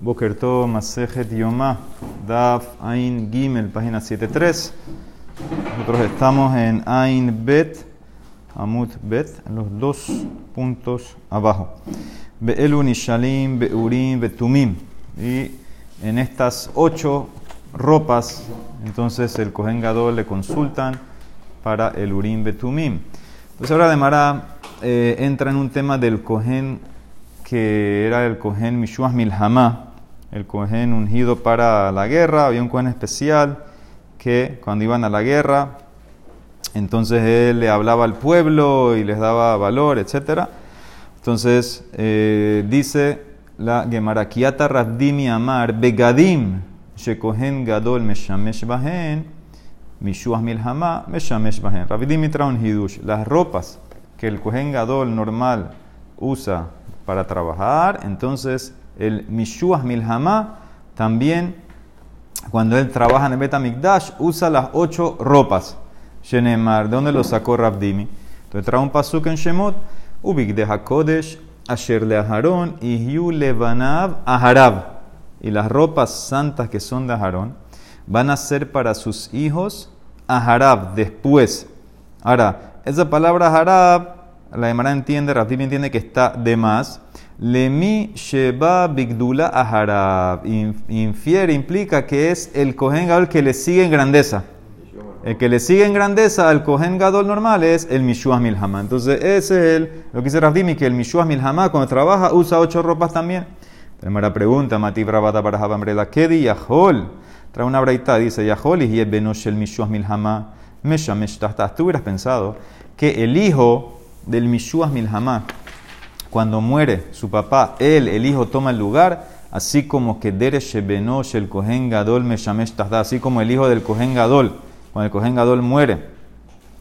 Bokerto Masejet Yomá, Daf Ain Gimel, página 73. Nosotros estamos en Ain Bet, Amut Bet, en los dos puntos abajo. Be'elun Ishalim, Be'urim, Betumim. Y en estas ocho ropas, entonces el Kohen Gadol le consultan para el Urim Betumim. Entonces ahora de Mara eh, entra en un tema del Kohen que era el Kohen Mishuas Milhamá, el Kohen ungido para la guerra. Había un Kohen especial que cuando iban a la guerra, entonces él le hablaba al pueblo y les daba valor, etc. Entonces eh, dice la Gemara, Kiata Rabdimi Amar, Begadim, Shekohen Gadol Meshamesh Bahen, Mishuas Milhamá, Meshamesh Bahen. Rabdimi trae un hidush. Las ropas que el Kohen Gadol normal usa para trabajar, entonces el Mishuas Milhamá también, cuando él trabaja en el Betamikdash, usa las ocho ropas. Shenemar, ¿de dónde lo sacó Rabdimi? Entonces trae un pasuk en Shemot, Ubik de Hakodesh, Asher le Aharón, y Yu Levanav Aharab. Y las ropas santas que son de Aharón van a ser para sus hijos Aharab, después. Ahora, esa palabra harab, la Emara entiende, Rabdimi entiende que está de más. Lemi Sheba Bigdula Aharab. Infiere, implica que es el Kohen Gadol que le sigue en grandeza. El que le sigue en grandeza al Kohen Gadol normal es el Mishuah Milhama. Entonces, ese es el, lo que dice Rabdimi, que el Mishuah Milhama cuando trabaja usa ocho ropas también. Primera pregunta, Mati Rabata para ¿qué di Yahol? Trae una braita, dice Yahol y Benosh el Mishuah Milhama. Meshamesh Tú hubieras pensado que el hijo del Mishuas Milhamá, cuando muere su papá, él, el hijo, toma el lugar, así como que Deresh Benosh, el Kohen Gadol Meshamesh así como el hijo del Kohen Gadol, cuando el Kohen Gadol muere,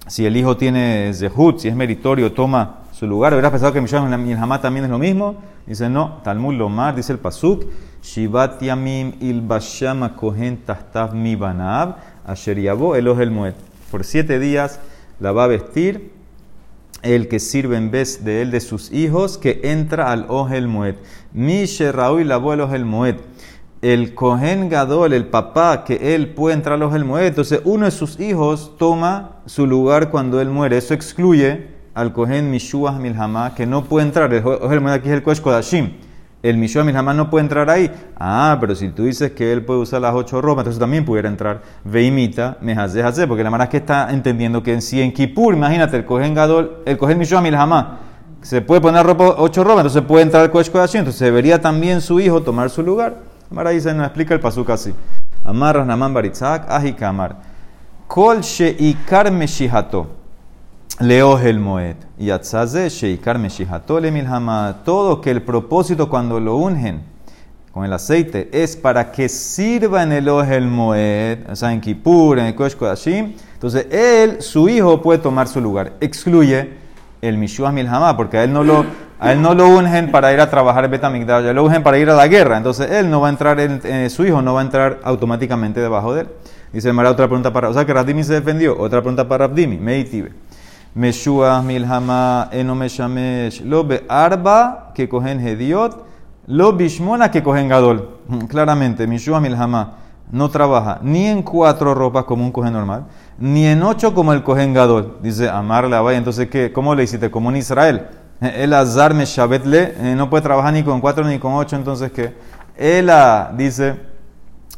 si el hijo tiene Zehut, si es meritorio, toma su lugar. Hubieras pensado que Mishuas Milhamá también es lo mismo. Dice, no, Talmud Lomar, dice el Pasuk, Shivat Yamim Il Bashama Kohen Tahtav Mi Banab, Asher Yabo el Moed. Por siete días la va a vestir el que sirve en vez de él de sus hijos, que entra al Ohel Moed. Mi Raúl abuelo el Moed. El Kohen Gadol, el papá, que él puede entrar al Ohel Moed. Entonces, uno de sus hijos toma su lugar cuando él muere. Eso excluye al Kohen Mishuah Milhamá, que no puede entrar. El Ohel Moed aquí es el Kosh Kodashim el Mishua jamás no puede entrar ahí. Ah, pero si tú dices que él puede usar las ocho ropas, entonces también pudiera entrar. Veimita, me hace, porque la verdad es que está entendiendo que en si en Kippur, imagínate, el Kohen Gadol, el Kohen Mishua jamás se puede poner ropa, ocho ropas, entonces puede entrar el Kohen Kodashim, entonces debería también su hijo tomar su lugar. Ahora se nos explica el pasuk así. Amar Naman Baritzak, Ahikamar. Kol Sheikar Meshihato. Leo el Moed. Y Atzaze Sheikar Meshihatole Milhama. Todo que el propósito cuando lo ungen con el aceite es para que sirva en el el Moed, o sea, en Kippur, en el Kosh Kodashim. Entonces, él, su hijo, puede tomar su lugar. Excluye el Mishuah Milhama, porque a él no lo, él no lo ungen para ir a trabajar en Betamigdash, ya lo ungen para ir a la guerra. Entonces, él no va a entrar, en, su hijo no va a entrar automáticamente debajo de él. Dice Mara, otra pregunta para. O sea, que Rabdimi se defendió. Otra pregunta para Rabdimi. Meitibe. Meshua milhama eno meshamesh lo be arba que cogen hediot lo bishmona que cogen gadol. Claramente, Meshua milhama no trabaja ni en cuatro ropas como un cogen normal, ni en ocho como el cogen gadol. Dice Amar la vaya, entonces ¿qué? ¿cómo le hiciste? Como en Israel. El azar meshabetle eh, no puede trabajar ni con cuatro ni con ocho, entonces ¿qué? Ela dice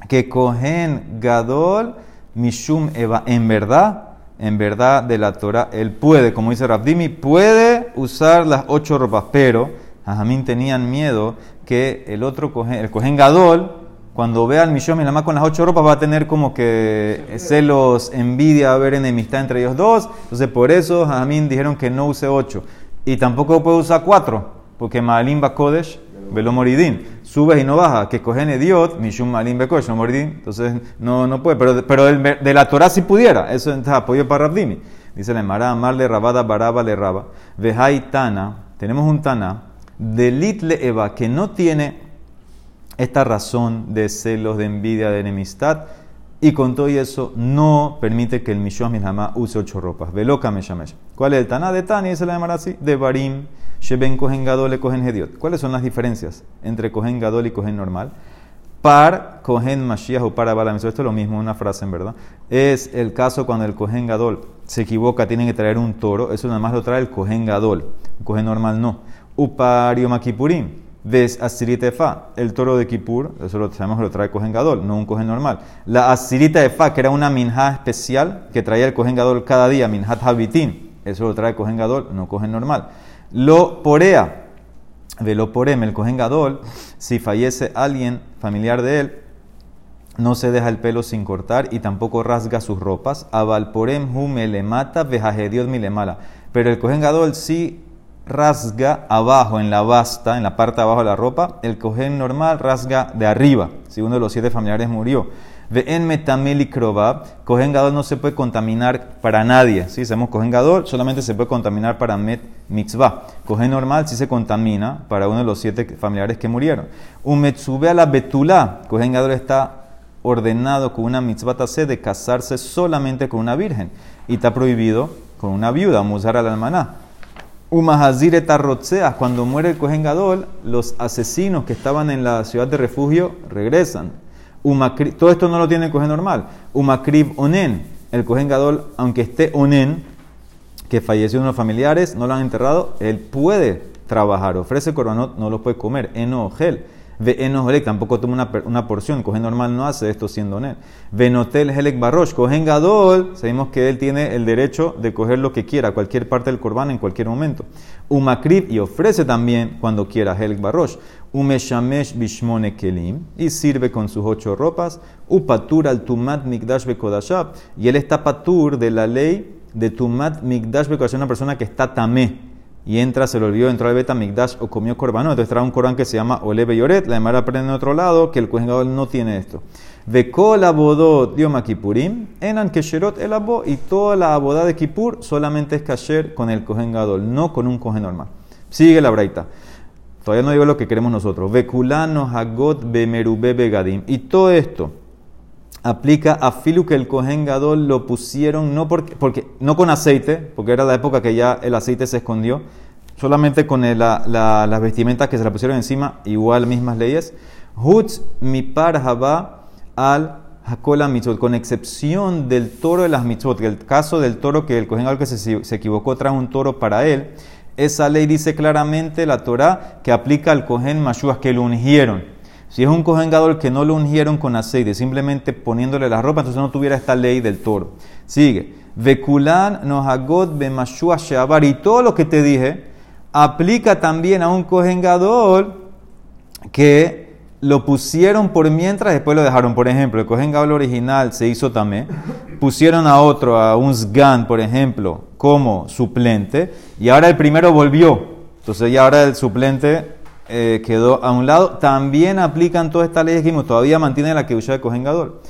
que cogen gadol mishum eva. En verdad en verdad de la Torah, él puede, como dice Rabdimi, puede usar las ocho ropas, pero Jajamín tenían miedo que el otro, el Cohen Gadol, cuando vea al Mishom y la más con las ocho ropas, va a tener como que celos, envidia, va a haber enemistad entre ellos dos. Entonces, por eso Jajamín dijeron que no use ocho. Y tampoco puede usar cuatro, porque Maalim Kodesh velo moridín. Subes y no baja, que cogen idiot, mishum malim bekosh, no moridín. Entonces no, no puede, pero, pero de la Torah sí pudiera. Eso es apoyo para Rabdimi. Dice la Emara, amarle rabada baraba le raba. Vejai tana, tenemos un tana, delit le eva, que no tiene esta razón de celos, de envidia, de enemistad. Y con todo eso no permite que el Mishua Milhama use ocho ropas. Veloka Meshamesh. ¿Cuál es el Taná de Tani? Dice la Emara así. De Barim Sheben Kohen Gadol Kohen Hediot. ¿Cuáles son las diferencias entre Kohen Gadol y Kohen normal? Par Kohen Mashiach o para Balaam. Esto es lo mismo, una frase en verdad. Es el caso cuando el Kohen Gadol se equivoca, tiene que traer un toro. Eso nada más lo trae el Kohen Gadol. Un Kohen normal no. Upario Makipurim. Ves Asirita el toro de Kippur, eso lo sabemos lo trae Kohen Gadol, no un Kohen normal. La Asirita Efa, que era una minja especial que traía el Kohen Gadol cada día, minjat habitin, eso lo trae Kohen Gadol, no Kohen normal. Lo Porea, Velo Porem, el Kohen Gadol, si fallece alguien familiar de él, no se deja el pelo sin cortar y tampoco rasga sus ropas. Avalporem le mata, vejajediot mi le mala. Pero el Kohen Gadol sí rasga abajo, en la basta, en la parte de abajo de la ropa. El Kohen normal rasga de arriba, si uno de los siete familiares murió. En metamel y Kohen Gadol no se puede contaminar para nadie. Si hacemos Kohen Gadol, solamente se puede contaminar para met mitzvah. Kohen normal sí se contamina para uno de los siete familiares que murieron. Un metzube a la betula. Kohen Gadol está ordenado con una mitzvah tase de casarse solamente con una virgen. Y está prohibido con una viuda, musar al almaná. Umahazir etarrotzeas, cuando muere el Kohen Gadol, los asesinos que estaban en la ciudad de refugio regresan todo esto no lo tiene el cohen normal. Umakrib onen. El cohen gadol, aunque esté onen, que falleció uno de los familiares, no lo han enterrado, él puede trabajar. Ofrece coronot, no lo puede comer. Enogel. Ve enohelek, tampoco toma una, una porción. Cogen normal no hace esto siendo él. Venotel helek barrosh. Cogen gadol, sabemos que él tiene el derecho de coger lo que quiera, cualquier parte del corbán en cualquier momento. Umakrib y ofrece también cuando quiera helek barrosh. Umeshamesh bishmone kelim y sirve con sus ocho ropas. Upatur al tumat mikdash bekodashab y él está patur de la ley de tumat mikdash bekodashab, una persona que está tamé y entra, se lo olvidó, entró al Beta Migdash o comió corbanot. Entonces trae un Corán que se llama Oleve Yoret. La demara aprende en otro lado que el Kohen no tiene esto. Vekol abodot dioma kipurim, enan kesherot el abo, y toda la abodá de Kipur solamente es kasher con el Kohen Gadol, no con un Kohen normal. Sigue la braita. Todavía no digo lo que queremos nosotros. Vekulano hagot bemerube begadim. Y todo esto aplica a Filu que el Kohen Gadol lo pusieron no, porque, porque, no con aceite, porque era la época que ya el aceite se escondió, solamente con la, la, las vestimentas que se la pusieron encima, igual mismas leyes. Hutz mi par al Hakola mitzvot, con excepción del toro de las mitzvot, el caso del toro que el Kohen Gadol que se, se equivocó trajo un toro para él, esa ley dice claramente la Torah que aplica al Kohen Mashuas que lo ungieron. Si es un Kohen que no lo ungieron con aceite, simplemente poniéndole la ropa, entonces no tuviera esta ley del toro. Sigue. Vekulan nohagot bemashua sheabar. Y todo lo que te dije aplica también a un Kohen que lo pusieron por mientras, después lo dejaron. Por ejemplo, el Kohen original se hizo también. Pusieron a otro, a un Sgan, por ejemplo, como suplente. Y ahora el primero volvió. Entonces ya ahora el suplente eh, quedó a un lado. También aplican todas estas leyes que todavía mantienen la que de Kohen Gadol.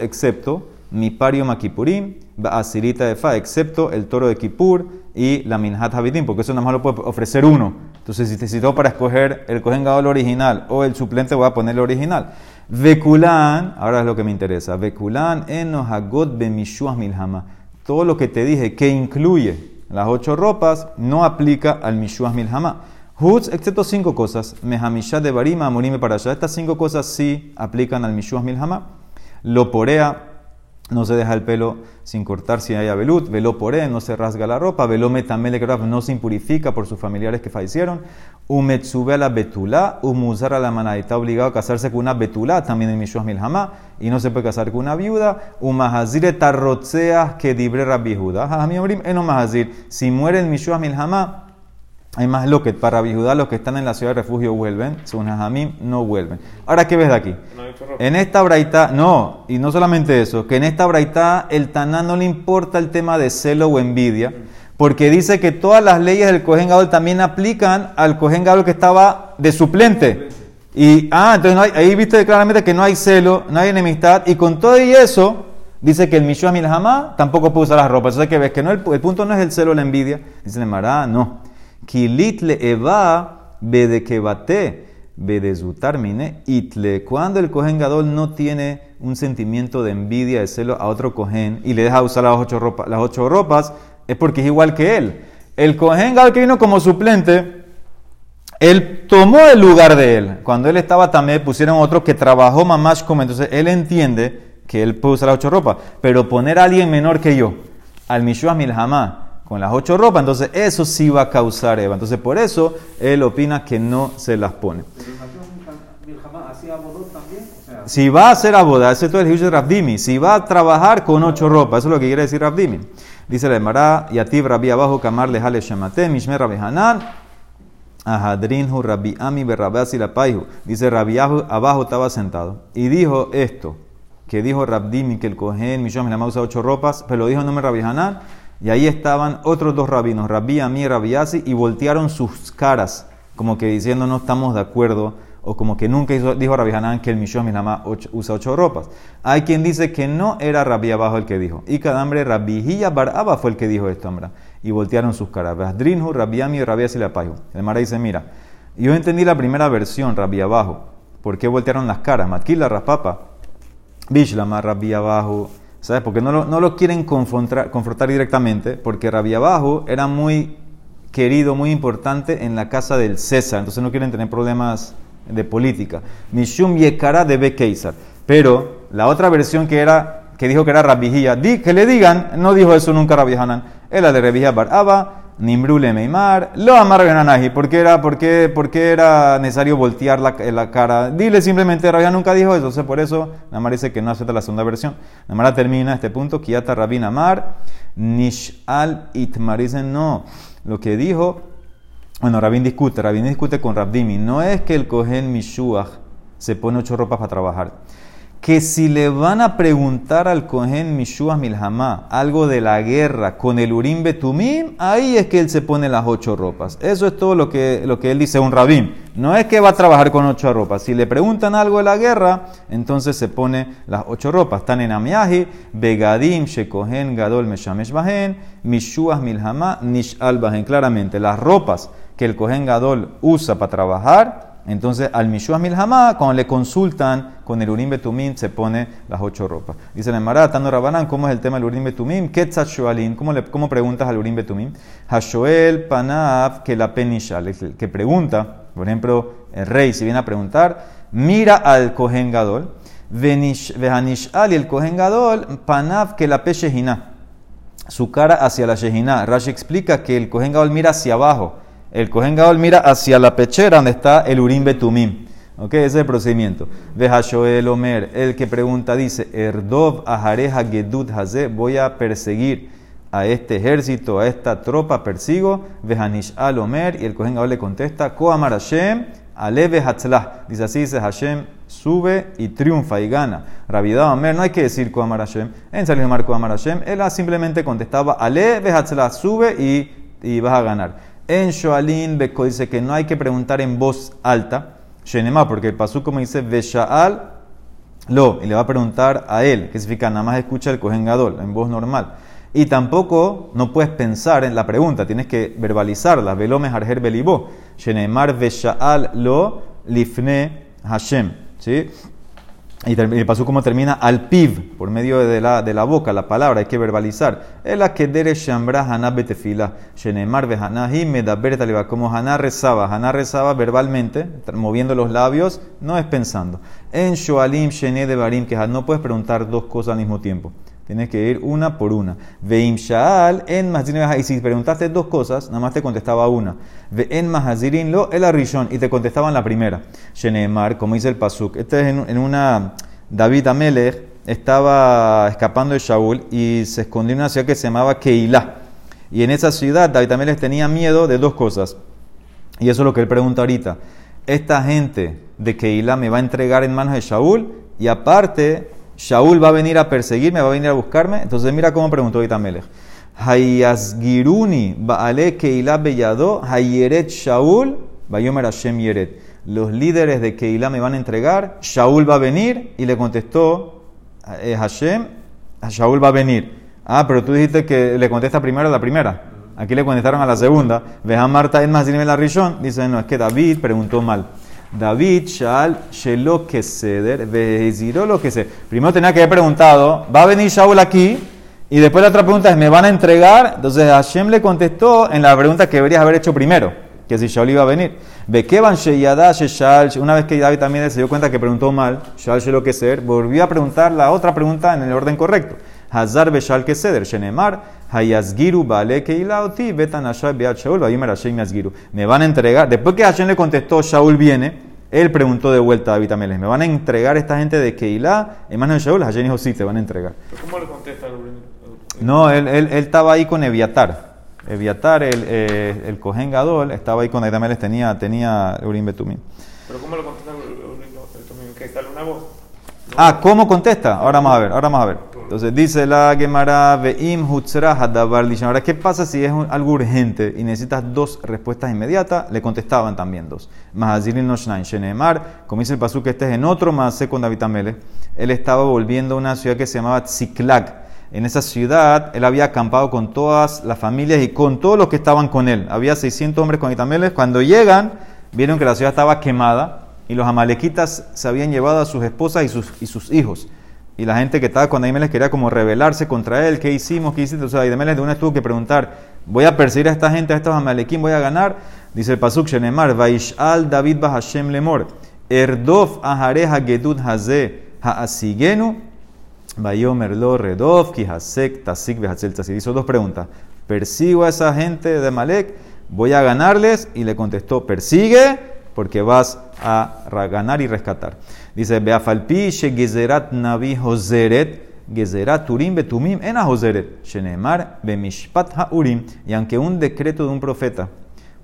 Excepto mi pario makipurim, asirita de fa, excepto el toro de Kippur y la minhat habitim, porque eso nada más lo puede ofrecer uno. Entonces, si te citó para escoger el Kohen Gadol original o el suplente, voy a poner el original. Vekulán, ahora es lo que me interesa. Vekulán enohagot bemishuah milhama. Todo lo que te dije que incluye las ocho ropas no aplica al mishuah milhama. Hutz, excepto cinco cosas. Mehamisha de Barima, para allá. Estas cinco cosas sí aplican al Mishuah Milhama. Lo porea, no se deja el pelo sin cortar si hay abelut. Velo porea, no se rasga la ropa. Velo metamele no se impurifica por sus familiares que fallecieron. Umetsube a la betulá, umuzar a la maná. Está obligado a casarse con una betulá, también en Mishuah Milhama. Y no se puede casar con una viuda. Umahazir tarrotzeas que dibre mahazir. Si muere en Mishuah Milhama, hay más lo que para Judá los que están en la ciudad de refugio vuelven, según Jamim no vuelven. Ahora, ¿qué ves de aquí? en esta braita, no, y no solamente eso, que en esta braita el Taná no le importa el tema de celo o envidia, porque dice que todas las leyes del Cohen Gadol también aplican al Cohen Gadol que estaba de suplente. Y, ah, entonces ahí viste claramente que no hay celo, no hay enemistad, y con todo y eso, dice que el Mishua Milhamá tampoco puede usar las ropas. Entonces, que ves que no, el, punto no es el celo o la envidia. Dice el Mará, no. Kilit le eva bedekebate bedezutarmine itle. Cuando el cohen gadol no tiene un sentimiento de envidia, de celo a otro cohen y le deja usar las ocho, ropas, las ocho ropas, es porque es igual que él. El cohen gadol que vino como suplente, Él tomó el lugar de él. Cuando él estaba también, pusieron otro que trabajó mamash como. Entonces él entiende que él puede usar las ocho ropas. Pero poner a alguien menor que yo, al Mishuah Milhamá, con las ocho ropas, entonces eso sí va a causar Eva. Entonces por eso él opina que no se las pone. Si va a hacer aboda, ese es el de Rabdimi. Si va a trabajar con ocho ropas, eso es lo que quiere decir Rabdimi. Dice la Emara, Yativ Rabbi abajo, Kamar Lejale Shemate, Mishmer Rabbi Hanan, Ahadrinhu Rabbi Ami Berrabasi la Paihu. Dice Rabbi abajo estaba sentado y dijo esto, que dijo Rabdimi que el Kohen Mishom la usa ocho ropas, pero lo dijo en nombre de Rabbi y ahí estaban otros dos rabinos, Rabbi Ami y Rabbi Asi, y voltearon sus caras, como que diciendo no estamos de acuerdo o como que nunca dijo Rabbi Hanan que el Mishom Milama usa ocho ropas. Hay quien dice que no era Rabbi Abajo el que dijo. Y cada hambre Rabbi Bar fue el que dijo esto, hombre. Y voltearon sus caras. Drinhu, Rabbi Ami y Rabbi Asilapayu. El Mara dice, mira, yo entendí la primera versión, Rabbi Abajo. ¿Por qué voltearon las caras? Matkila, Raspapa. Bishlama, Rabbi Abajo. ¿Sabes? Porque no lo, no lo quieren confrontar, confrontar directamente. Porque Rabbi Abajo era muy querido, muy importante en la casa del César. Entonces no quieren tener problemas de política. Mishum Yekara de Keisar. Pero la otra versión que era que dijo que era Rabijía, que le digan, no dijo eso nunca Rabbi Hanan, era de Rabijía Baraba, Nimbrule Meimar, lo amar Gananaji, ¿por qué era, por qué, por qué era necesario voltear la, la cara? Dile simplemente, Rabbi nunca dijo eso, entonces por eso Namar dice que no acepta la segunda versión. Namara termina este punto, Kiata Rabin Amar, Nishal Itmar, dicen no, lo que dijo bueno, Rabin discute, Rabin discute con Rabdimi. No es que el Kohen Mishuach se pone ocho ropas para trabajar. Que si le van a preguntar al Kohen Mishuach Milhamá algo de la guerra con el Urim Betumim, ahí es que él se pone las ocho ropas. Eso es todo lo que, lo que él dice un Rabin. No es que va a trabajar con ocho ropas. Si le preguntan algo de la guerra, entonces se pone las ocho ropas. Están en Amiahi, Begadim, Shekohen, Gadol, Meshamesh Bahen, Mishuach Milhamá, Nish Bahen. Claramente, las ropas que el Kohen Gadol usa para trabajar, entonces al Mishuah Milhamá, cuando le consultan con el Urim Betumim, se pone las ocho ropas. Dice el Emara, Tano Rabanán, ¿cómo es el tema del Urim Betumim? Ketzat Shoalin, ¿cómo, le, ¿cómo preguntas al Urim Betumim? Hashoel Panav que la penishal, el que pregunta, por ejemplo, el rey, si viene a preguntar, mira al Kohen Gadol, Vehanishal y el Kohen Gadol, Panav que la Peshehina, su cara hacia la Shehina. Rashi explica que el Kohen Gadol mira hacia abajo el Kohen Gadol mira hacia la pechera donde está el Urim Betumim. ¿Ok? Ese es el procedimiento. el Omer, el que pregunta, dice, Erdov Ajareja Gedud Haze, voy a perseguir a este ejército, a esta tropa, persigo. Vehanish al Omer, y el Kohen Gadol le contesta, Koamar Hashem, Aleve Hatzlah. Dice así, dice Hashem, sube y triunfa y gana. Ravidad Omer, no hay que decir Koamar Hashem. En Salih Omar Koamar Hashem, él simplemente contestaba, Aleve Hatzlah, sube y, y vas a ganar. En Shoalin Beko dice que no hay que preguntar en voz alta, Shenema, porque el pasú como dice Veshaal lo, y le va a preguntar a él, que significa nada más escucha el Kohen en voz normal. Y tampoco no puedes pensar en la pregunta, tienes que verbalizarla. Velome harher belibó. Shenemar Veshaal lo lifne Hashem. ¿Sí? Y el pasó como termina al piv, por medio de la, de la boca, la palabra, hay que verbalizar. El akedere shambra haná betefila, shenemar medaber taliba. Como Haná rezaba, Haná rezaba verbalmente, moviendo los labios, no es pensando. En shoalim shene de barim, que no puedes preguntar dos cosas al mismo tiempo. Tienes que ir una por una. Veim shaal en Y si preguntaste dos cosas, nada más te contestaba una. Ve en mahazirin lo el arishon y te contestaban la primera. Shenemar, como dice el pasuk. Este es en, una. David Amelech estaba escapando de Shaul y se escondió en una ciudad que se llamaba Keilah. Y en esa ciudad David Amelech tenía miedo de dos cosas. Y eso es lo que él pregunta ahorita. Esta gente de Keilah me va a entregar en manos de Shaul y aparte Shaul va a venir a perseguirme, va a venir a buscarme. Entonces mira cómo preguntó ahorita Melech. Hayasgiruni baale Keilah beyado hayeret Shaul bayomer Hashem yeret. Los líderes de Keilah me van a entregar, Shaul va a venir y le contestó eh, Hashem, Shaul va a venir. Ah, pero tú dijiste que le contesta primero a la primera. Aquí le contestaron a la segunda. Veja Marta en más la rishon. Dice, no, es que David preguntó mal. David Shaal Shelo Keseder, lo que. Primero tenía que haber preguntado, ¿va a venir Shaul aquí? Y después la otra pregunta es, ¿me van a entregar? Entonces Hashem le contestó en la pregunta que deberías haber hecho primero, que si Shaul iba a venir. Bekevan Sheyada Sheshal, una vez que David también se dio cuenta que preguntó mal, Shal lo que ser, volvió a preguntar la otra pregunta en el orden correcto. Hazar Beshal que ceder, Shenemar, Hayazgiru Bale Keilaoti, Betan Ashab Beat Shaul, Vayimer Hashem Yazgiru. Me van a entregar, después que Hashem le contestó, Shaul viene, él preguntó de vuelta a David ¿me van a entregar esta gente de Keilah de Shaul? Hashem dijo, sí, te van a entregar. ¿Cómo le contesta? No, él, él, él estaba ahí con Eviatar. Eviatar, el, eh, el Cohen Gadol, estaba ahí con David Ameles, tenía, tenía Urim. ¿Pero cómo le contesta Betumim? ¿Que sale una voz? Ah, ¿cómo contesta? Ahora vamos a ver, ahora vamos a ver. Entonces dice la Gemara Ve'im Hadabar Ahora, ¿qué pasa si es algo urgente y necesitas dos respuestas inmediatas? Le contestaban también dos. Mahazilin Noshnain Shenemar, como dice el pasú que este es en otro más con David Amele. Él estaba volviendo a una ciudad que se llamaba Tziklag. En esa ciudad él había acampado con todas las familias y con todos los que estaban con él. Había 600 hombres con David Cuando llegan, vieron que la ciudad estaba quemada y los amalequitas se habían llevado a sus esposas y sus, y sus hijos. Y la gente que estaba con Ahimeles quería como rebelarse contra él. ¿Qué hicimos? ¿Qué hiciste? O sea, Ahimeles de una tuvo que preguntar, ¿voy a perseguir a esta gente, a estos amalequín, voy a ganar? Dice el Pasuk Shenemar, Vaishal David Bahashem Lemor, Erdof Ahareja Gedud Haze Haasigenu, Bayomer Lo Redov, Kihasek Tasik Behasel Tasik. Hizo dos preguntas. ¿Persigo a esa gente de Malek? ¿Voy a ganarles? Y le contestó, persigue porque vas a ganar y rescatar. Dice, Beafalpi gezerat navi hozeret, gezerat urim betumim en hozeret, shenemar bemishpat haurim. Y aunque un decreto de un profeta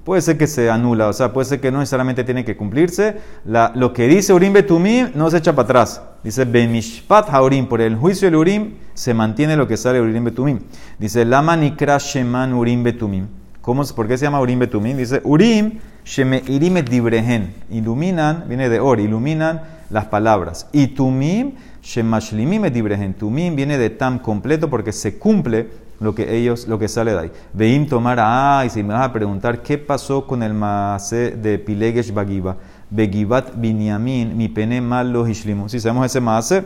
puede ser que se anula, o sea, puede ser que no necesariamente tiene que cumplirse, la, lo que dice urim betumim no se echa para atrás. Dice, bemishpat haurim, por el juicio del urim se mantiene lo que sale urim betumim. Dice, lama nikra sheman urim betumim. ¿Cómo, ¿Por qué se llama urim betumim? Dice, urim sheme irim dibrehen. Iluminan, viene de or, iluminan las palabras. Y tumim, shemashlimim et Tumim viene de tam completo porque se cumple lo que ellos, lo que sale de ahí. Veim tomar a, y si me vas a preguntar qué pasó con el maase de Pilegesh Bagiba, Begibat Binyamin, mi pene mal los Si sabemos ese maase,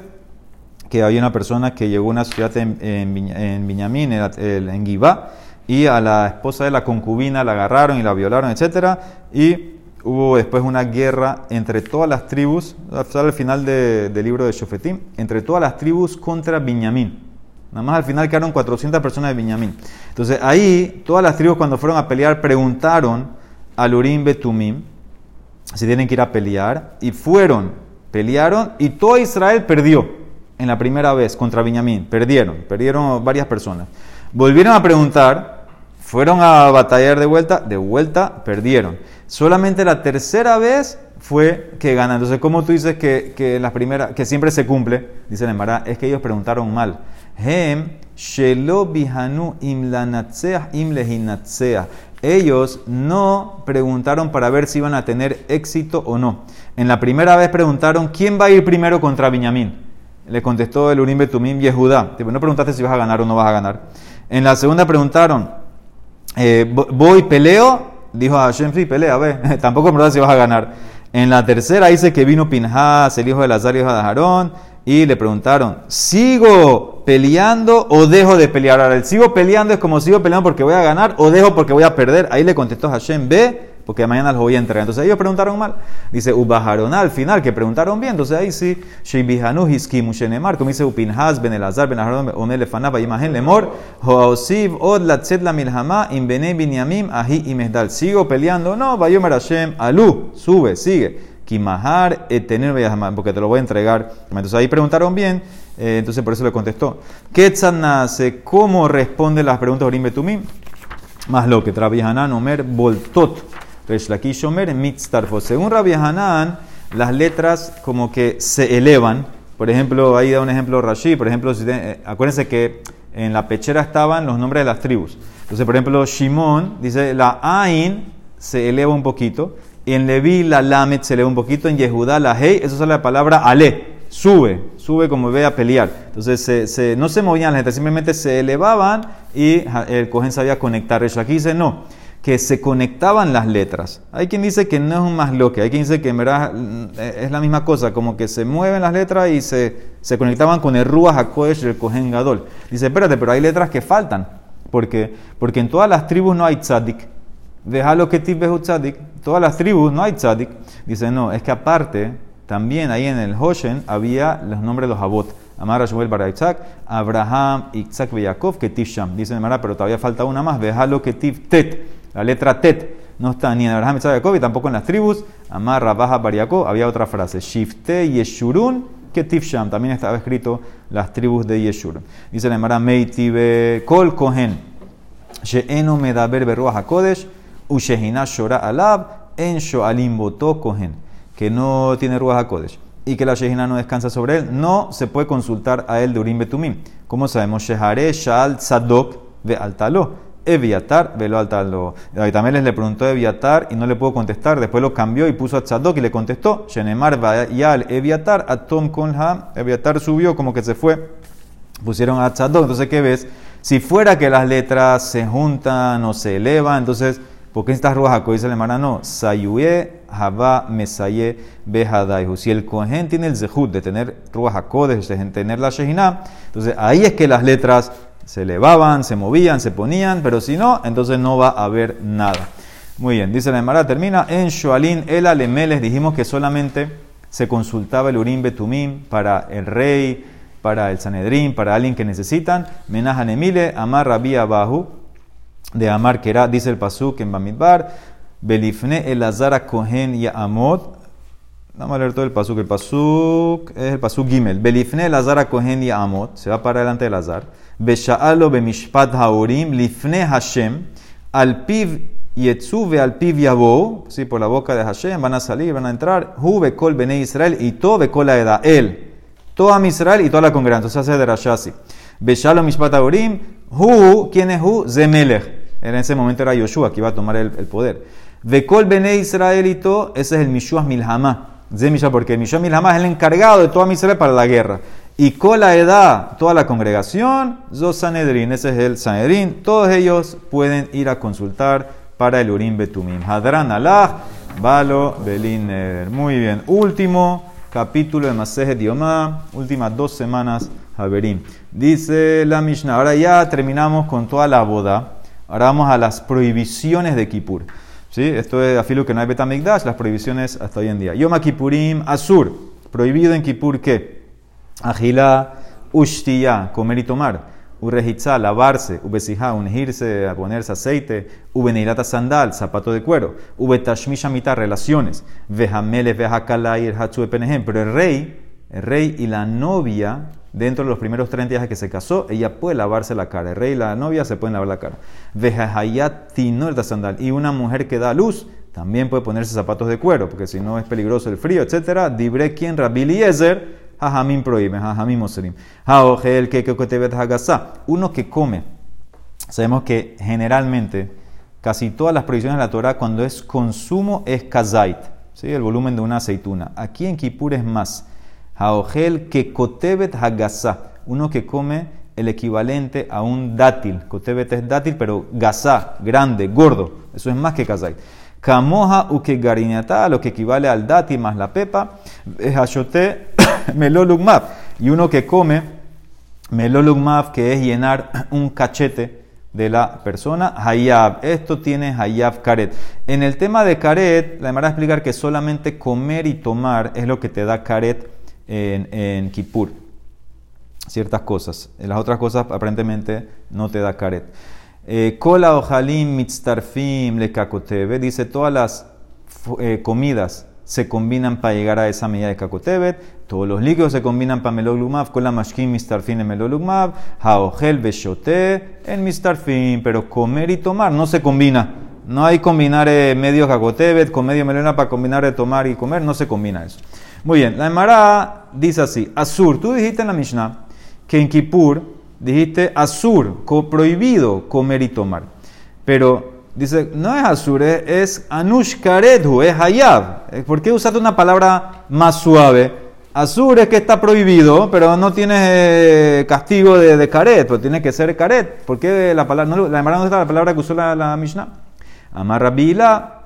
que hay una persona que llegó a una ciudad en, en, Binyamin, en Gibá, y a la esposa de la concubina la agarraron y la violaron, etc. Y hubo después una guerra entre todas las tribus, al final del libro de Shofetim, entre todas las tribus contra Binyamin. Nada más al final quedaron 400 personas de Binyamin. Entonces ahí, todas las tribus cuando fueron a pelear preguntaron al Urim Betumim si tienen que ir a pelear. Y fueron, pelearon y todo Israel perdió en la primera vez contra Binyamin. Perdieron, perdieron varias personas. Volvieron a preguntar, fueron a batallar de vuelta, de vuelta perdieron. Solamente la tercera vez fue que ganan. Entonces, ¿cómo tú dices que, la primera, que siempre se cumple? Dice la Emara, es que ellos preguntaron mal. Shelo bihanu Ellos no preguntaron para ver si iban a tener éxito o no. En la primera vez preguntaron, ¿quién va a ir primero contra Binyamin? Le contestó el Urim Betumim Yehudá. No preguntaste si vas a ganar o no vas a ganar. En la segunda preguntaron, eh, ¿voy peleo dijo a Hashem, sí, pelea, ve, tampoco es verdad si vas a ganar. En la tercera dice que vino Pinhas, el hijo de Lazar, hijo de y le preguntaron, ¿sigo peleando o dejo de pelear? Ahora, el sigo peleando es como sigo peleando porque voy a ganar o dejo porque voy a perder. Ahí le contestó Hashem, ve, porque mañana los voy a entregar. Entonces ellos preguntaron mal. Dice, Ubajaron al final, que preguntaron bien. Entonces ahí sí, Sheibihanu Hiskimu Shenemar, como dice Upinhaz, Ben Elazar, Ben Imagen Lemor, Hoaosiv, Od la Milhama, Imbene Binyamim, Ahi Imehdal. Sigo peleando, no, Bayomer Hashem, Alu, sube, sigue. Kimahar, Etener porque te lo voy a entregar. Entonces ahí preguntaron bien, eh, entonces por eso le contestó. Ketzanase, ¿cómo responde las preguntas Orim Betumim? Más lo que Trabihanan Omer Voltot. Resh Omer Mitztarfo. Según Rabbi Hanan, las letras como que se elevan. Por ejemplo, ahí da un ejemplo Rashi. Por ejemplo, si eh, acuérdense que en la pechera estaban los nombres de las tribus. Entonces, por ejemplo, Shimon dice la Ain se eleva un poquito. En Levi la Lamet se eleva un poquito. En Yehudá la Hei, eso es la palabra Ale. Sube, sube como ve a pelear. Entonces se, no se movían las letras, simplemente se elevaban y el cohen sabía conectar. Resh aquí dice no que se conectaban las letras. Hay quien dice que no es un más lo que, hay quien dice que mm, es la misma cosa, como que se mueven las letras y se, se conectaban con el Ruach HaKodesh y el Kohen Gadol. Dice, espérate, pero hay letras que faltan, porque, porque en todas las tribus no hay tzadik. Déjalo que tibehu tzadik. Todas las tribus no hay tzadik. Dice, no, es que aparte, también ahí en el Hoshen había los nombres de los Abot. Amar Shmuel Bar Isaac, Abraham, Isaac y Yaakov, Ketiv Sham. Dice Mara, pero todavía falta una más. Déjalo que Tet. La letra Tet no está ni en Abraham, Isaac y Jacob y tampoco en las tribus. Amar Rabaja Bar Había otra frase. Shifte Yeshurun Ketiv Sham. También estaba escrito las tribus de Yeshurun. Dice la Mara, Meitibe Kol Kohen. She'eno Medaber Beruah HaKodesh. Ushehina Shora Alab. En Shoalim Kohen. Que no tiene Ruach HaKodesh y que la Shejina no descansa sobre él, no se puede consultar a él de Urim Betumim. ¿Cómo sabemos? Shehare Shal Tzadok ve Altalo. Eviatar, velo altalo. También le preguntó a Eviatar y no le puedo contestar. Después lo cambió y puso a Tzadok y le contestó. Shenemar Yal Eviatar, Atom Konha. Eviatar subió como que se fue. Pusieron a Tzadok. Entonces, ¿qué ves? Si fuera que las letras se juntan o se elevan, entonces ¿Por qué estas ruas Dice el hermano, no. Sayue, Haba, Mesaye, Behadaihu. Si el Kohen tiene el zehut de tener ruas de tener la Shehinah, entonces ahí es que las letras se elevaban, se movían, se ponían, pero si no, entonces no va a haber nada. Muy bien, dice la Emara, termina en Shualin el Alemeles. Dijimos que solamente se consultaba el Urim Betumim para el rey, para el Sanedrín, para alguien que necesitan. Menahanemile, Amar Rabbi Abahu de Amar Kera, dice el Pasuk en Bamidbar, Belifne el Azara Kohen y Amot. Vamos a leer todo el Pasuk. El Pasuk es el Pasuk Gimel. Belifne el Azara Kohen y Amot. Se va para delante del Azar. Besha'alo bemishpat haurim lifne Hashem. Al piv yetzu ve al piv yabo. Sí, por la boca de Hashem van a salir, van a entrar. Hu bekol bene Israel y todo bekol edad. Él. Toda Israel y toda la congregación. Entonces hace de Rashasi. Beshalo mishpat haurim. Hu, ¿quién es Hu? Zemelech. En ese momento era Yoshua que iba a tomar el, poder. Vekol Bene Israelito, ese es el Mishuah Milhamá. Porque el Mishuah Milhamá es el encargado de toda Israel para la guerra. Y con la edad, toda la congregación, Zos Sanedrin, ese es el Sanedrin, todos ellos pueden ir a consultar para el Urim Betumim. Hadran Allah, Balo, Beliner. Muy bien. Último capítulo de Maseje Diomá, últimas dos semanas, Haberim. Dice la Mishnah, ahora ya terminamos con toda la boda Ahora vamos a las prohibiciones de Kippur. ¿Sí? Esto es afilo que no hay Betamigdash, las prohibiciones hasta hoy en día. Yom Kippurim Asur, prohibido en Kippur ¿qué? Agila, Ushtiya, comer y tomar. Urrejitza, lavarse. Ubesija, ungirse, a ponerse aceite. Ubeneirata sandal, zapato de cuero. Ubetashmisha mitad, relaciones. Vejamele, vejakala, irhatsu, Pero el rey, el rey y la novia dentro de los primeros 30 días que se casó, ella puede lavarse la cara. El rey y la novia se pueden lavar la cara. sandal. Y una mujer que da luz también puede ponerse zapatos de cuero, porque si no es peligroso el frío, etc. Dibre quien jajamim prohíbe, jajamim mosrim. el que Uno que come. Sabemos que generalmente casi todas las prohibiciones de la Torah cuando es consumo es kazait, ¿sí? el volumen de una aceituna. Aquí en Kippur es más. Haogel que kotebet hagasa, uno que come el equivalente a un dátil. Kotebet es dátil, pero gasa, grande, gordo. Eso es más que kazai. Kamoja uke gariñata, lo que equivale al dátil más la pepa. Hashote melolugmav. Y uno que come melolugmav, que es llenar un cachete de la persona. Hayab. Esto tiene Hayab Karet. En el tema de Karet, la demanda explicar que solamente comer y tomar es lo que te da Karet en, en Kippur. Ciertas cosas. Las otras cosas aparentemente no te da caret. Kola eh, ojalim mitztarfim le kakotebe. Dice todas las eh, comidas se combinan para llegar a esa medida de kakotebet. Todos los líquidos se combinan para meloglumav. Kola mashkim mistarfim en meloglumav. Haogel beshote en mistarfim. Pero comer y tomar no se combina. No hay combinar eh, medio kakotebet con medio melona para combinar de tomar y comer. No se combina eso. Muy bien, la Emara dice así, Azur, tú dijiste en la Mishnah que en Kippur dijiste Azur, prohibido comer y tomar. Pero dice, no es Azur, es, Anush Karedhu, es Hayab. Eh, ¿Por qué usaste una palabra más suave? Azur es que está prohibido, pero no tienes eh, castigo de, de Karet, pues tiene que ser Karet. ¿Por qué la palabra, no, la Emara no está la palabra que usó la, la Mishnah? Amarrabila,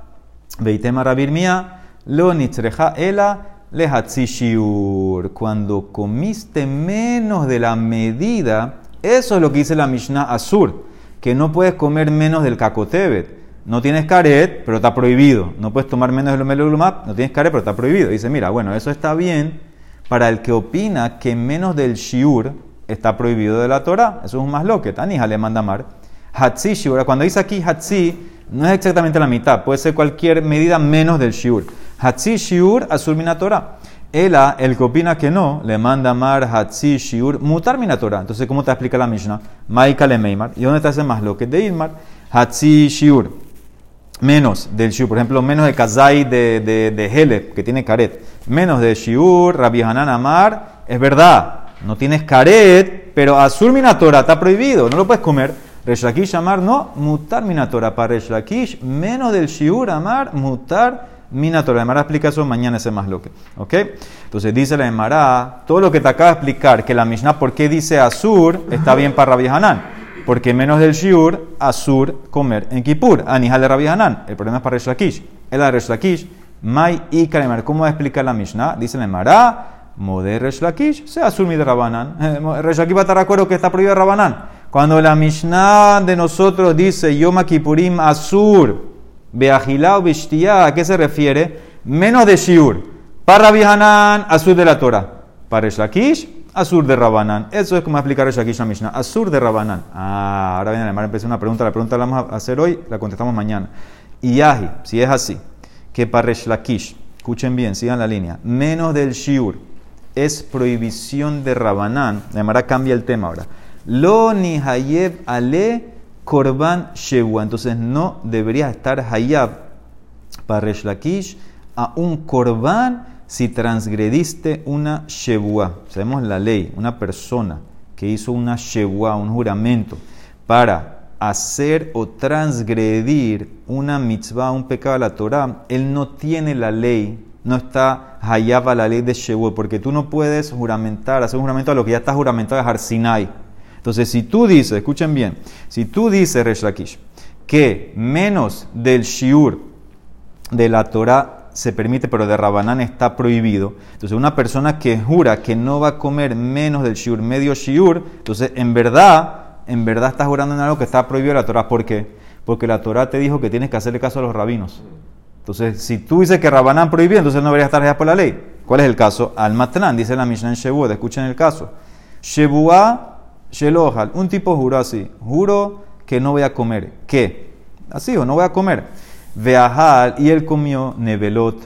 veitema rabir mía, lo nitzreja ela, lehatzishiur, cuando comiste menos de la medida, eso es lo que dice la Mishnah Azur, que no puedes comer menos del kakotebet. no tienes caret, pero está prohibido. No puedes tomar menos de lo melulumab, no tienes caret, pero está prohibido. Dice, mira, bueno, eso está bien para el que opina que menos del shiur está prohibido de la Torah. Eso es un más lo que Tanija le manda mar. Hatzi shiur, cuando dice aquí hatzi, no es exactamente la mitad, puede ser cualquier medida menos del shiur. Hatzi shiur asur Torah. Ela, el que opina que no, le manda mar hatzi shiur mutar minatora. Entonces, ¿cómo te explica la Mishnah? Maika le meimar. ¿Y dónde está ese más lo que de Ilmar? Hatzi shiur. Menos del shiur. Por ejemplo, menos de kazai de, de, de que tiene caret. Menos de shiur, Rabbi Hanan Amar. Es verdad, no tienes caret, pero azul minatora está prohibido, no lo puedes comer. Reshlakish Amar no, mutar minatora. Para Reshlakish, menos del shiur Amar, mutar Minatora. La Emara explica eso mañana ese más lo que. ¿Ok? Entonces dice la Emara, todo lo que te acaba de explicar, que la Mishnah, ¿por qué dice Azur? Está bien para Rabbi Hanan. Porque menos del Shiur, Azur comer en Kippur. Anijal de Rabbi Hanan. El problema es para Resh Lakish. El de Resh Lakish, Mai y Kalemar. ¿Cómo va a explicar la Mishnah? Dice la Emara, Moder Resh Lakish, se Azur de Rabanan. Eh, Resh Lakish va a estar de acuerdo que está prohibido Rabanan. Cuando la Mishnah de nosotros dice Yoma Kippurim Azur Beagilao Bishtia, ¿a qué se refiere? Menos de Shiur. Para Hanan, Azur de la Torah. Para Shlakish, Azur de Rabanán. Eso es como explicar Shlakish la Mishnah. Azur de Rabanán. Ah, ahora viene a empezar una pregunta. La pregunta la vamos a hacer hoy, la contestamos mañana. Yahi, si es así, que para Shlakish, escuchen bien, sigan la línea, menos del Shiur es prohibición de Rabanán. La Emara cambia el tema ahora. Lo ni Hayeb ale Korban Shewua. Entonces no debería estar Hayab para Reshlakish a un Korban si transgrediste una Shewua. Sabemos la ley, una persona que hizo una Shewua, un juramento, para hacer o transgredir una mitzvah, un pecado de la Torah, él no tiene la ley, no está hayab a la ley de Shewua, porque tú no puedes juramentar, hacer un juramento a lo que ya está juramentado de Harsinai. Entonces, si tú dices, escuchen bien, si tú dices, Resh que menos del shiur de la Torah se permite, pero de Rabanán está prohibido. Entonces, una persona que jura que no va a comer menos del shiur, medio shiur, entonces, en verdad, en verdad estás jurando en algo que está prohibido la Torah. ¿Por qué? Porque la Torah te dijo que tienes que hacerle caso a los rabinos. Entonces, si tú dices que Rabanán prohibido, entonces no deberías estar allá por la ley. ¿Cuál es el caso? Al Matran, dice la Mishnah en Shebuah, escuchen el caso. Shebuah Shelohal, un tipo juró así, juro que no voy a comer. ¿Qué? Así o no voy a comer. Veahal, y él comió nevelot,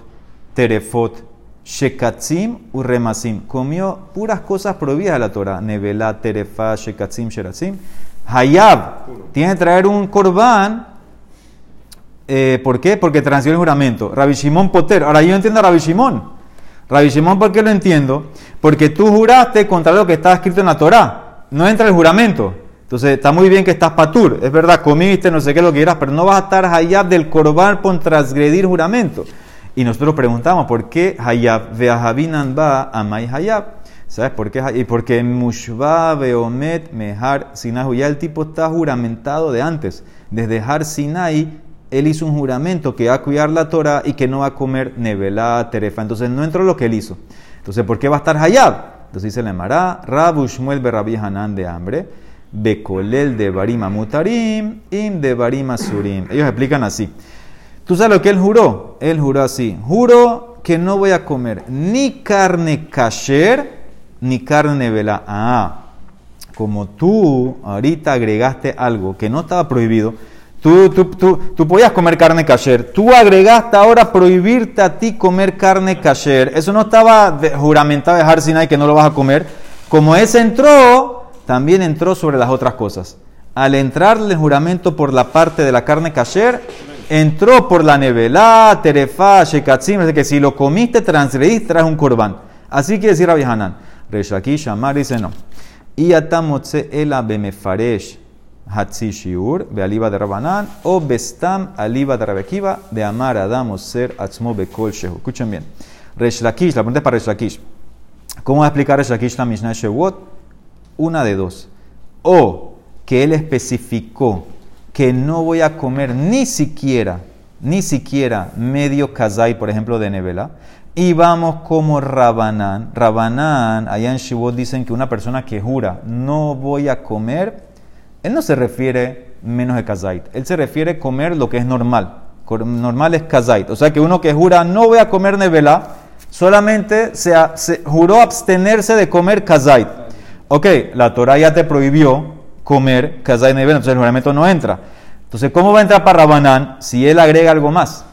terefot, shekatzim u remasim. Comió puras cosas prohibidas de la Torah. Nevelat, terefa, shekatzim, sheratzim. Hayab, tiene que traer un corbán. Eh, ¿Por qué? Porque transfiere el juramento. Rabbi Shimon Poter. Ahora yo entiendo a Rabbi Shimon. Rabbi Shimon, ¿por qué lo entiendo? Porque tú juraste contra lo que está escrito en la Torah no entra el juramento. Entonces está muy bien que estás patur, es verdad, comiste, no sé qué lo que quieras, pero no vas a estar hayab del korban por transgredir juramento. Y nosotros preguntamos, ¿por qué hayab veahabinan ba amay hayab? ¿Sabes por qué? Y porque mushba beomet mehar sinahu, ya el tipo está juramentado de antes. Desde Har Sinai, él hizo un juramento que va a cuidar la Torah y que no va a comer nevelá, terefa. Entonces no entró lo que él hizo. Entonces, ¿por qué va a estar hayab? Entonces dice la Emara, Rabu Shmuel Berrabi Hanan de hambre, Bekolel de Barima Mutarim, Im de Barima Surim. Ellos explican así. ¿Tú sabes lo que él juró? Él juró así. Juro que no voy a comer ni carne kasher, ni carne vela. Ah, como tú ahorita agregaste algo que no estaba prohibido, Tú, tú, tú, tú, podías comer carne kasher. Tú agregaste ahora prohibirte a ti comer carne kasher. Eso no estaba juramentado de Harsinai que no lo vas a comer. Como ese entró, también entró sobre las otras cosas. Al entrarle el juramento por la parte de la carne kasher, entró por la nevela, terefa, shekatzim. Es que si lo comiste, transgrediste, traes un corbán. Así quiere decir Rabbi Hanan. Reshaki Shamar dice no. Y atamotze ela bemefaresh Hatzi Shiur, de Aliba de Rabanán, o Bestam Aliba de Rabekiva, de Amar Adam Ser Atzmo Bekol Shehu. Escuchen bien. Resh Lakish, la pregunta es para Resh Lakish. ¿Cómo va a explicar Resh Lakish la Mishnah Shewot? Una de dos. O que él especificó que no voy a comer ni siquiera, ni siquiera medio kazai, por ejemplo, de nevela. Y vamos como Rabanán. Rabanán, allá en dicen que una persona que jura no voy a comer él no se refiere menos de kazait. Él se refiere a comer lo que es normal. Normal es kazait. O sea que uno que jura no voy a comer nevela, solamente se juró abstenerse de comer kazait. Ok, la Torah ya te prohibió comer kazait nevela, entonces el juramento no entra. Entonces, ¿cómo va a entrar para Rabanán si él agrega algo más?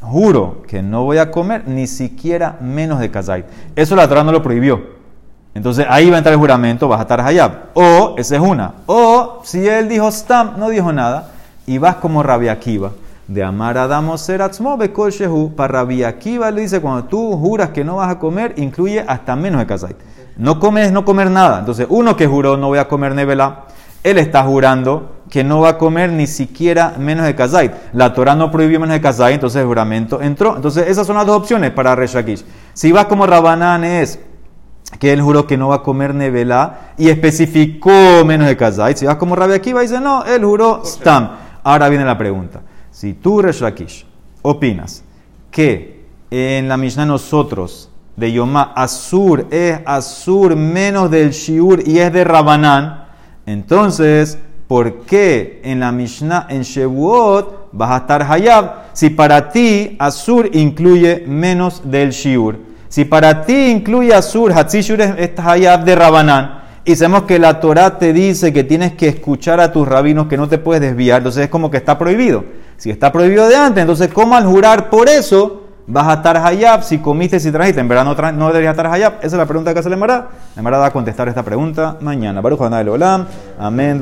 Juro que no voy a comer ni siquiera menos de kazait. Eso la Torah no lo prohibió. Entonces ahí va a entrar el juramento, vas a estar hayab. O, esa es una. O, si él dijo stam, no dijo nada, y vas como Rabbi Akiva, de amar a Damos Seratzmo, Shehu, para Rabbi Akiva le dice, cuando tú juras que no vas a comer, incluye hasta menos de kazait. No comes, no comer nada. Entonces, uno que juró no voy a comer nevela, él está jurando que no va a comer ni siquiera menos de kazait. La Torah no prohibió menos de kazait, entonces el juramento entró. Entonces, esas son las dos opciones para Reshakish. Si vas como Rabanán es que él juró que no va a comer nevela y especificó menos de kazait. Si vas como Rabbi Akiva dice no, él juró stam. Ahora viene la pregunta. Si tú, Resh Lakish, opinas que en la Mishnah nosotros de Yomá Asur es Asur menos del Shiur y es de Rabanán, entonces, ¿por qué en la Mishnah en Shevuot vas a estar Hayab si para ti Asur incluye menos del Shiur? Si para ti incluye Asur, Hatzishur es, Hayab de Rabanán, y sabemos que la Torah te dice que tienes que escuchar a tus rabinos, que no te puedes desviar, entonces es como que está prohibido. Si está prohibido de antes, entonces ¿cómo al jurar por eso vas a estar Hayab si comiste, si trajiste? En verdad no, tra- no deberías estar Hayab. Esa es la pregunta que hace la Emara. La Emara va a contestar esta pregunta mañana. Baruch. Amén.